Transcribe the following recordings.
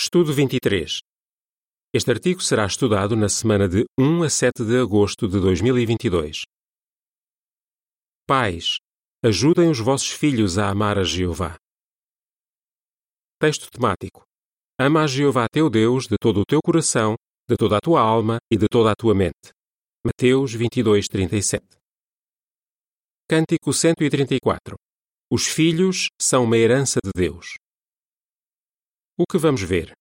Estudo 23. Este artigo será estudado na semana de 1 a 7 de agosto de 2022. Pais, ajudem os vossos filhos a amar a Jeová. Texto temático. Ama a Jeová teu Deus de todo o teu coração, de toda a tua alma e de toda a tua mente. Mateus 22, 37. Cântico 134. Os filhos são uma herança de Deus. O que vamos ver?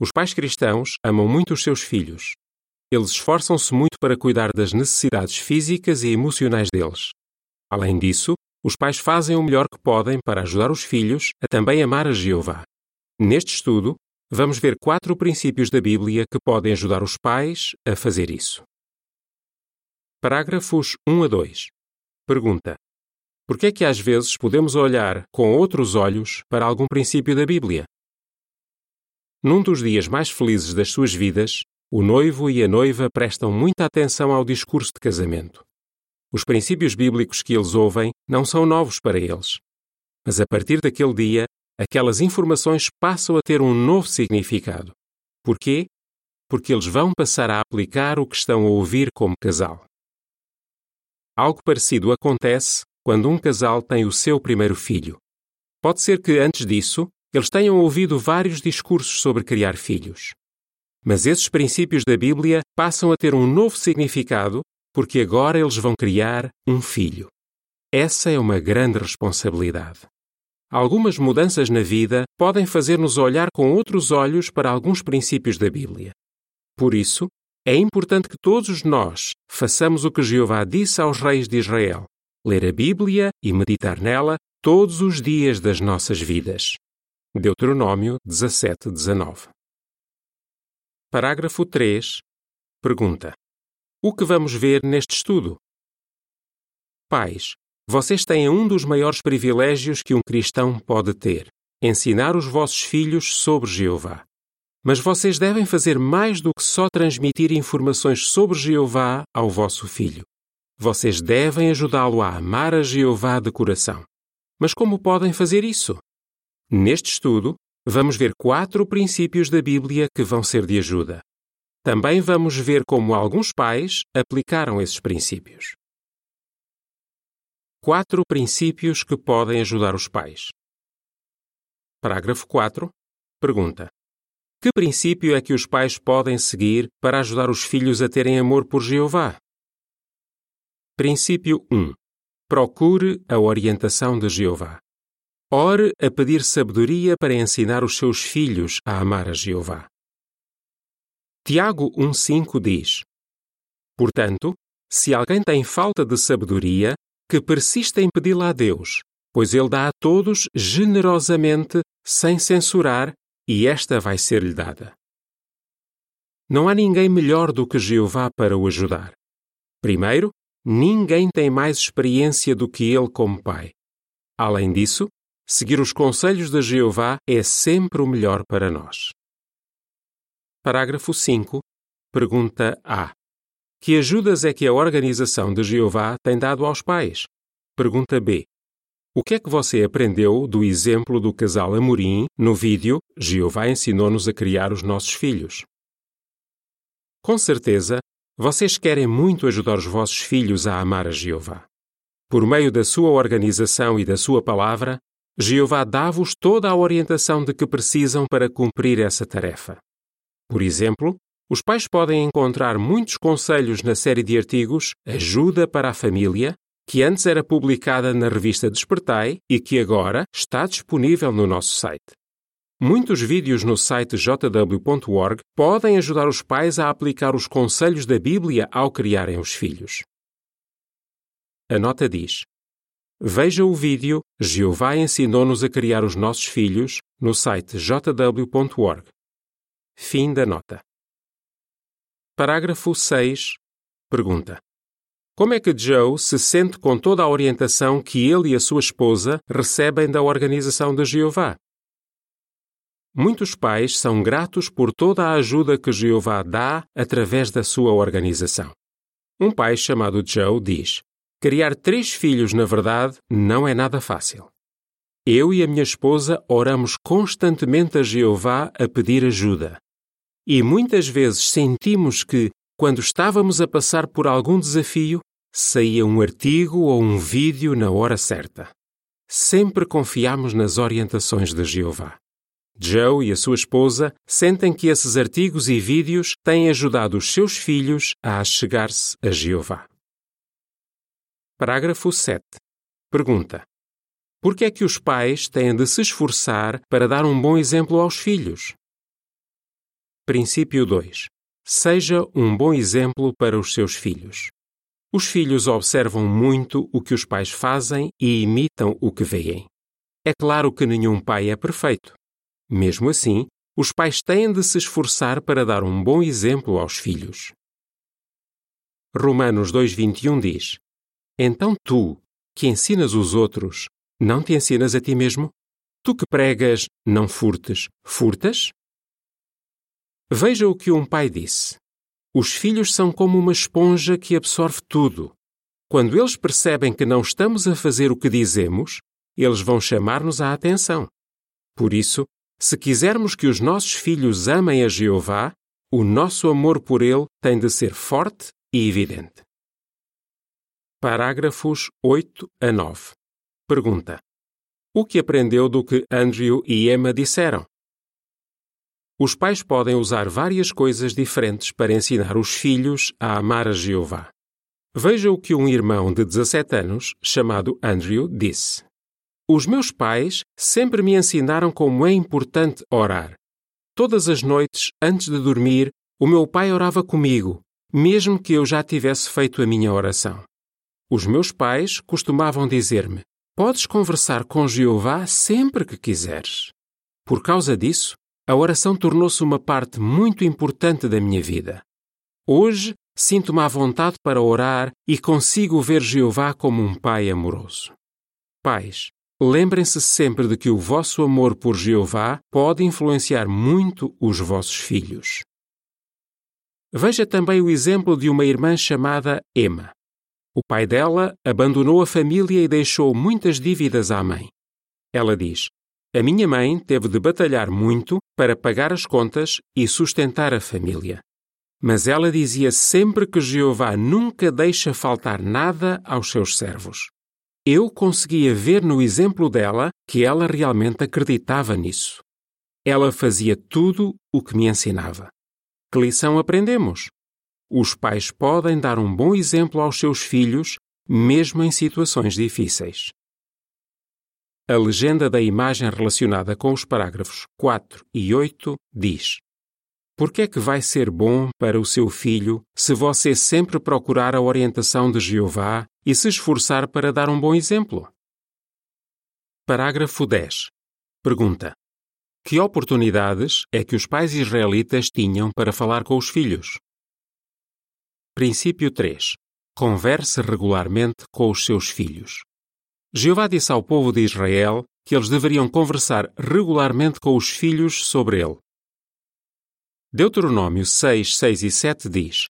Os pais cristãos amam muito os seus filhos. Eles esforçam-se muito para cuidar das necessidades físicas e emocionais deles. Além disso, os pais fazem o melhor que podem para ajudar os filhos a também amar a Jeová. Neste estudo, vamos ver quatro princípios da Bíblia que podem ajudar os pais a fazer isso. Parágrafos 1 a 2. Pergunta: Por que é que às vezes podemos olhar com outros olhos para algum princípio da Bíblia? Num dos dias mais felizes das suas vidas, o noivo e a noiva prestam muita atenção ao discurso de casamento. Os princípios bíblicos que eles ouvem não são novos para eles. Mas a partir daquele dia, aquelas informações passam a ter um novo significado. Porquê? Porque eles vão passar a aplicar o que estão a ouvir como casal. Algo parecido acontece quando um casal tem o seu primeiro filho. Pode ser que antes disso eles tenham ouvido vários discursos sobre criar filhos. Mas esses princípios da Bíblia passam a ter um novo significado porque agora eles vão criar um filho. Essa é uma grande responsabilidade. Algumas mudanças na vida podem fazer-nos olhar com outros olhos para alguns princípios da Bíblia. Por isso, é importante que todos nós façamos o que Jeová disse aos reis de Israel: ler a Bíblia e meditar nela todos os dias das nossas vidas. Deuteronômio 17, 19. Parágrafo 3. Pergunta: O que vamos ver neste estudo? Pais, vocês têm um dos maiores privilégios que um cristão pode ter: ensinar os vossos filhos sobre Jeová. Mas vocês devem fazer mais do que só transmitir informações sobre Jeová ao vosso filho. Vocês devem ajudá-lo a amar a Jeová de coração. Mas como podem fazer isso? Neste estudo, vamos ver quatro princípios da Bíblia que vão ser de ajuda. Também vamos ver como alguns pais aplicaram esses princípios. Quatro princípios que podem ajudar os pais. Parágrafo 4. Pergunta: Que princípio é que os pais podem seguir para ajudar os filhos a terem amor por Jeová? Princípio 1. Procure a orientação de Jeová. Ore a pedir sabedoria para ensinar os seus filhos a amar a Jeová. Tiago 1,5 diz: Portanto, se alguém tem falta de sabedoria, que persista em pedi-la a Deus, pois Ele dá a todos generosamente, sem censurar, e esta vai ser-lhe dada. Não há ninguém melhor do que Jeová para o ajudar. Primeiro, ninguém tem mais experiência do que ele como pai. Além disso, Seguir os conselhos de Jeová é sempre o melhor para nós. Parágrafo 5. Pergunta A. Que ajudas é que a organização de Jeová tem dado aos pais? Pergunta B. O que é que você aprendeu do exemplo do casal Amorim no vídeo Jeová ensinou-nos a criar os nossos filhos? Com certeza, vocês querem muito ajudar os vossos filhos a amar a Jeová. Por meio da sua organização e da sua palavra, Jeová dá-vos toda a orientação de que precisam para cumprir essa tarefa. Por exemplo, os pais podem encontrar muitos conselhos na série de artigos Ajuda para a Família, que antes era publicada na revista Despertai e que agora está disponível no nosso site. Muitos vídeos no site jw.org podem ajudar os pais a aplicar os conselhos da Bíblia ao criarem os filhos. A nota diz: Veja o vídeo Jeová ensinou-nos a criar os nossos filhos no site jw.org. Fim da nota. Parágrafo 6. Pergunta: Como é que Joe se sente com toda a orientação que ele e a sua esposa recebem da organização de Jeová? Muitos pais são gratos por toda a ajuda que Jeová dá através da sua organização. Um pai chamado Joe diz: Criar três filhos, na verdade, não é nada fácil. eu e a minha esposa oramos constantemente a Jeová a pedir ajuda. E muitas vezes sentimos que, quando estávamos a passar por algum desafio, saía um artigo ou um vídeo na hora certa. Sempre confiamos nas orientações de Jeová. Joe e a sua esposa sentem que esses artigos e vídeos têm ajudado os seus filhos a chegar-se a Jeová. Parágrafo 7. Pergunta: Por que é que os pais têm de se esforçar para dar um bom exemplo aos filhos? Princípio 2. Seja um bom exemplo para os seus filhos. Os filhos observam muito o que os pais fazem e imitam o que veem. É claro que nenhum pai é perfeito. Mesmo assim, os pais têm de se esforçar para dar um bom exemplo aos filhos. Romanos 2,21 diz: Então tu, que ensinas os outros, não te ensinas a ti mesmo? Tu que pregas, não furtes, furtas? Veja o que um pai disse. Os filhos são como uma esponja que absorve tudo. Quando eles percebem que não estamos a fazer o que dizemos, eles vão chamar-nos a atenção. Por isso, se quisermos que os nossos filhos amem a Jeová, o nosso amor por ele tem de ser forte e evidente. Parágrafos 8 a 9. Pergunta: O que aprendeu do que Andrew e Emma disseram? Os pais podem usar várias coisas diferentes para ensinar os filhos a amar a Jeová. Veja o que um irmão de 17 anos, chamado Andrew, disse. Os meus pais sempre me ensinaram como é importante orar. Todas as noites, antes de dormir, o meu pai orava comigo, mesmo que eu já tivesse feito a minha oração. Os meus pais costumavam dizer-me: Podes conversar com Jeová sempre que quiseres. Por causa disso, a oração tornou-se uma parte muito importante da minha vida. Hoje, sinto-me à vontade para orar e consigo ver Jeová como um pai amoroso. Pais, lembrem-se sempre de que o vosso amor por Jeová pode influenciar muito os vossos filhos. Veja também o exemplo de uma irmã chamada Emma. O pai dela abandonou a família e deixou muitas dívidas à mãe. Ela diz: a minha mãe teve de batalhar muito para pagar as contas e sustentar a família. Mas ela dizia sempre que Jeová nunca deixa faltar nada aos seus servos. Eu conseguia ver no exemplo dela que ela realmente acreditava nisso. Ela fazia tudo o que me ensinava. Que lição aprendemos? Os pais podem dar um bom exemplo aos seus filhos, mesmo em situações difíceis. A legenda da imagem relacionada com os parágrafos 4 e 8 diz: Por que é que vai ser bom para o seu filho se você sempre procurar a orientação de Jeová e se esforçar para dar um bom exemplo? Parágrafo 10. Pergunta: Que oportunidades é que os pais israelitas tinham para falar com os filhos? Princípio 3. Converse regularmente com os seus filhos. Jeová disse ao povo de Israel que eles deveriam conversar regularmente com os filhos sobre ele. Deuteronômio 6, 6 e 7 diz: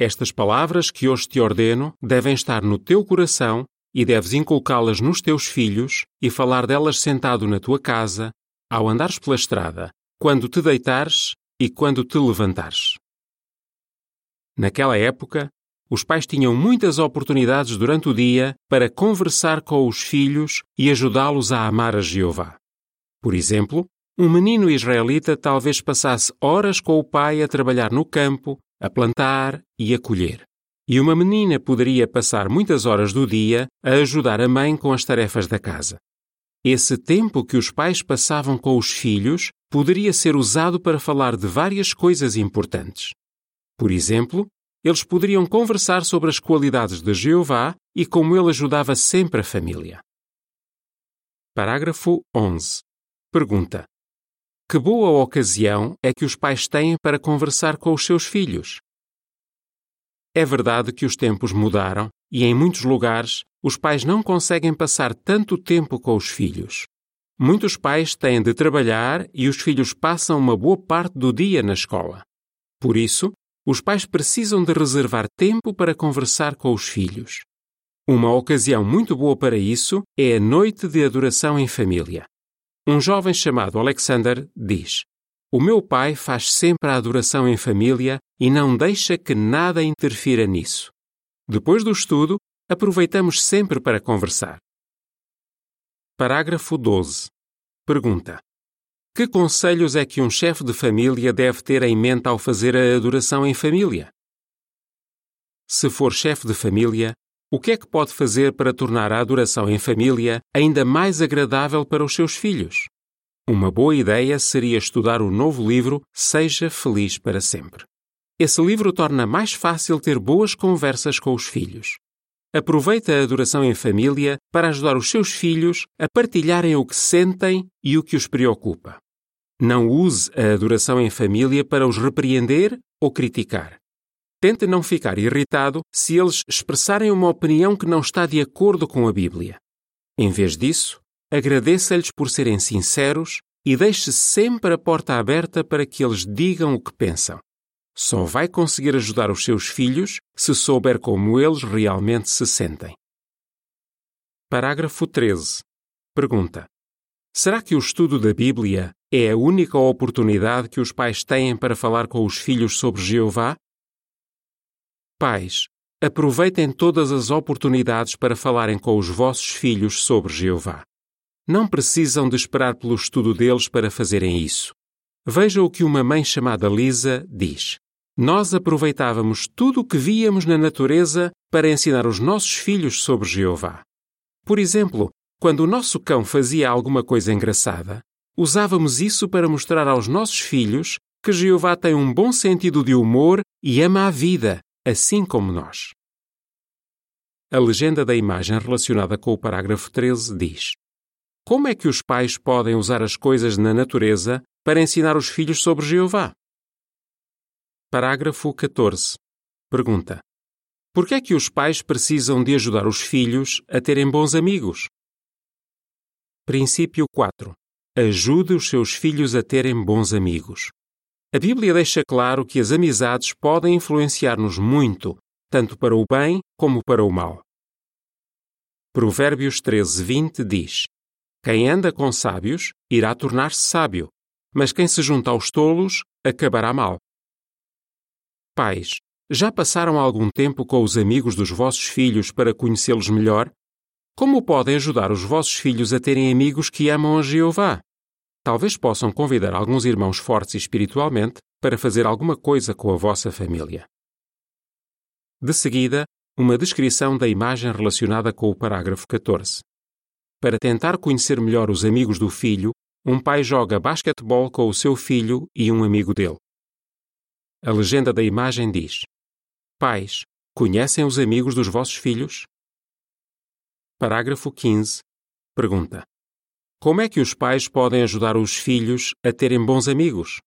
Estas palavras que hoje te ordeno devem estar no teu coração e deves inculcá-las nos teus filhos e falar delas sentado na tua casa, ao andares pela estrada, quando te deitares e quando te levantares. Naquela época, os pais tinham muitas oportunidades durante o dia para conversar com os filhos e ajudá-los a amar a Jeová. Por exemplo, um menino israelita talvez passasse horas com o pai a trabalhar no campo, a plantar e a colher. E uma menina poderia passar muitas horas do dia a ajudar a mãe com as tarefas da casa. Esse tempo que os pais passavam com os filhos poderia ser usado para falar de várias coisas importantes. Por exemplo, eles poderiam conversar sobre as qualidades de Jeová e como ele ajudava sempre a família. Parágrafo 11. Pergunta: Que boa ocasião é que os pais têm para conversar com os seus filhos? É verdade que os tempos mudaram e, em muitos lugares, os pais não conseguem passar tanto tempo com os filhos. Muitos pais têm de trabalhar e os filhos passam uma boa parte do dia na escola. Por isso, os pais precisam de reservar tempo para conversar com os filhos. Uma ocasião muito boa para isso é a noite de adoração em família. Um jovem chamado Alexander diz: O meu pai faz sempre a adoração em família e não deixa que nada interfira nisso. Depois do estudo, aproveitamos sempre para conversar. Parágrafo 12. Pergunta: Que conselhos é que um chefe de família deve ter em mente ao fazer a adoração em família? Se for chefe de família, o que é que pode fazer para tornar a adoração em família ainda mais agradável para os seus filhos? Uma boa ideia seria estudar o novo livro Seja Feliz para Sempre. Esse livro torna mais fácil ter boas conversas com os filhos. Aproveite a adoração em família para ajudar os seus filhos a partilharem o que sentem e o que os preocupa. Não use a adoração em família para os repreender ou criticar. Tente não ficar irritado se eles expressarem uma opinião que não está de acordo com a Bíblia. Em vez disso, agradeça-lhes por serem sinceros e deixe sempre a porta aberta para que eles digam o que pensam. Só vai conseguir ajudar os seus filhos se souber como eles realmente se sentem. Parágrafo 13. Pergunta: Será que o estudo da Bíblia é a única oportunidade que os pais têm para falar com os filhos sobre Jeová? Pais, aproveitem todas as oportunidades para falarem com os vossos filhos sobre Jeová. Não precisam de esperar pelo estudo deles para fazerem isso. Veja o que uma mãe chamada Lisa diz. Nós aproveitávamos tudo o que víamos na natureza para ensinar os nossos filhos sobre Jeová. Por exemplo, quando o nosso cão fazia alguma coisa engraçada, usávamos isso para mostrar aos nossos filhos que Jeová tem um bom sentido de humor e ama a vida, assim como nós. A legenda da imagem relacionada com o parágrafo 13 diz: Como é que os pais podem usar as coisas na natureza para ensinar os filhos sobre Jeová? Parágrafo 14. Pergunta: Por que é que os pais precisam de ajudar os filhos a terem bons amigos? Princípio 4. Ajude os seus filhos a terem bons amigos. A Bíblia deixa claro que as amizades podem influenciar-nos muito, tanto para o bem como para o mal. Provérbios 13, 20 diz: Quem anda com sábios irá tornar-se sábio, mas quem se junta aos tolos acabará mal. Pais, já passaram algum tempo com os amigos dos vossos filhos para conhecê-los melhor? Como podem ajudar os vossos filhos a terem amigos que amam a Jeová? talvez possam convidar alguns irmãos fortes espiritualmente para fazer alguma coisa com a vossa família. De seguida, uma descrição da imagem relacionada com o parágrafo 14. Para tentar conhecer melhor os amigos do filho, um pai joga basquetebol com o seu filho e um amigo dele. A legenda da imagem diz: Pais, conhecem os amigos dos vossos filhos? Parágrafo 15. Pergunta: como é que os pais podem ajudar os filhos a terem bons amigos?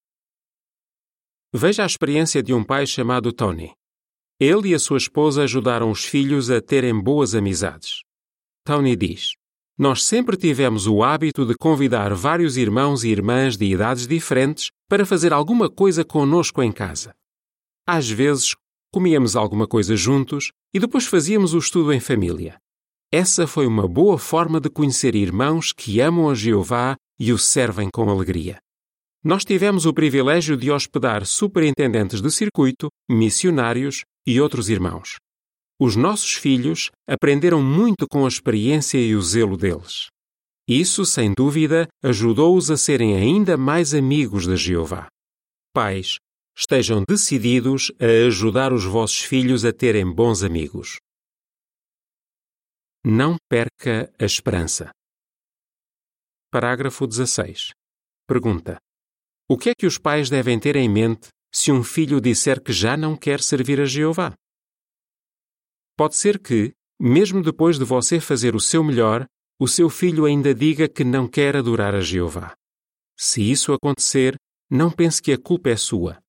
Veja a experiência de um pai chamado Tony. Ele e a sua esposa ajudaram os filhos a terem boas amizades. Tony diz: Nós sempre tivemos o hábito de convidar vários irmãos e irmãs de idades diferentes para fazer alguma coisa conosco em casa. Às vezes, comíamos alguma coisa juntos e depois fazíamos o estudo em família. Essa foi uma boa forma de conhecer irmãos que amam a Jeová e o servem com alegria. Nós tivemos o privilégio de hospedar superintendentes de circuito, missionários e outros irmãos. Os nossos filhos aprenderam muito com a experiência e o zelo deles. Isso, sem dúvida, ajudou-os a serem ainda mais amigos de Jeová. Pais, estejam decididos a ajudar os vossos filhos a terem bons amigos. Não perca a esperança. Parágrafo 16. Pergunta: O que é que os pais devem ter em mente se um filho disser que já não quer servir a Jeová? Pode ser que, mesmo depois de você fazer o seu melhor, o seu filho ainda diga que não quer adorar a Jeová. Se isso acontecer, não pense que a culpa é sua.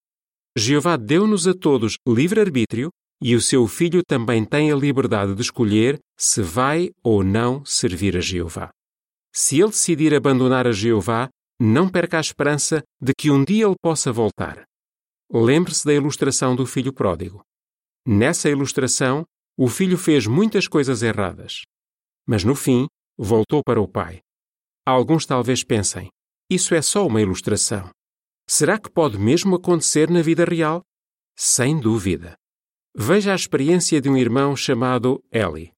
Jeová deu-nos a todos livre-arbítrio e o seu filho também tem a liberdade de escolher se vai ou não servir a Jeová. Se ele decidir abandonar a Jeová, não perca a esperança de que um dia ele possa voltar. Lembre-se da ilustração do filho pródigo. Nessa ilustração, o filho fez muitas coisas erradas. Mas no fim, voltou para o pai. Alguns talvez pensem: isso é só uma ilustração. Será que pode mesmo acontecer na vida real? Sem dúvida. Veja a experiência de um irmão chamado Eli.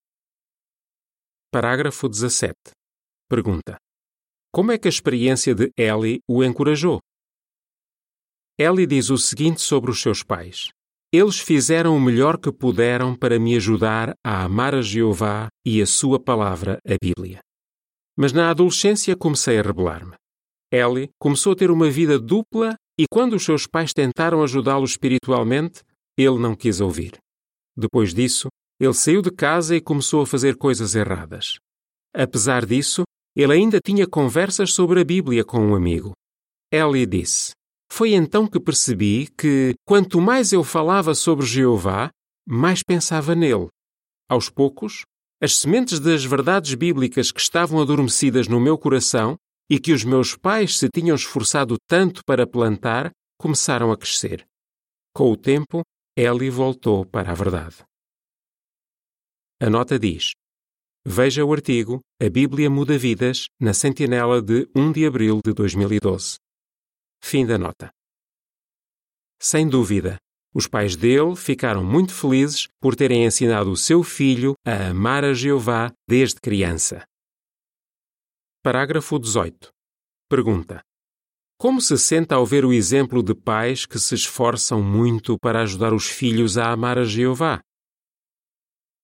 Parágrafo 17. Pergunta: Como é que a experiência de Eli o encorajou? Eli diz o seguinte sobre os seus pais: Eles fizeram o melhor que puderam para me ajudar a amar a Jeová e a sua palavra, a Bíblia. Mas na adolescência comecei a rebelar-me. Eli começou a ter uma vida dupla e quando os seus pais tentaram ajudá-lo espiritualmente, ele não quis ouvir. Depois disso, ele saiu de casa e começou a fazer coisas erradas. Apesar disso, ele ainda tinha conversas sobre a Bíblia com um amigo. Eli disse: Foi então que percebi que, quanto mais eu falava sobre Jeová, mais pensava nele. Aos poucos, as sementes das verdades bíblicas que estavam adormecidas no meu coração e que os meus pais se tinham esforçado tanto para plantar começaram a crescer. Com o tempo, Eli voltou para a verdade. A nota diz: Veja o artigo A Bíblia Muda Vidas na Sentinela de 1 de abril de 2012. Fim da nota. Sem dúvida, os pais dele ficaram muito felizes por terem ensinado o seu filho a amar a Jeová desde criança. Parágrafo 18. Pergunta: Como se sente ao ver o exemplo de pais que se esforçam muito para ajudar os filhos a amar a Jeová?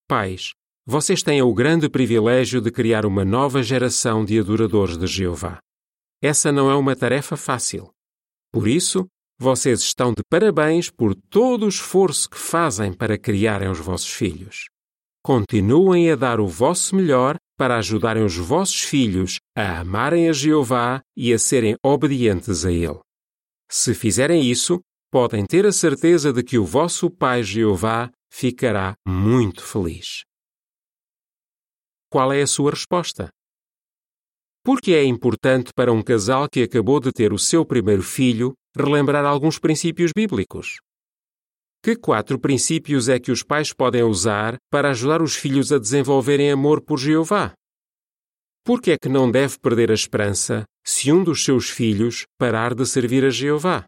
Pais, vocês têm o grande privilégio de criar uma nova geração de adoradores de Jeová. Essa não é uma tarefa fácil. Por isso, vocês estão de parabéns por todo o esforço que fazem para criarem os vossos filhos. Continuem a dar o vosso melhor para ajudarem os vossos filhos a amarem a Jeová e a serem obedientes a Ele. Se fizerem isso, podem ter a certeza de que o vosso Pai Jeová ficará muito feliz. Qual é a sua resposta? Por que é importante para um casal que acabou de ter o seu primeiro filho relembrar alguns princípios bíblicos? Que quatro princípios é que os pais podem usar para ajudar os filhos a desenvolverem amor por Jeová? Por que é que não deve perder a esperança se um dos seus filhos parar de servir a Jeová?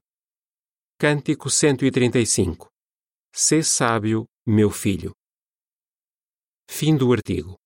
Cântico 135 Sê sábio, meu filho. Fim do artigo.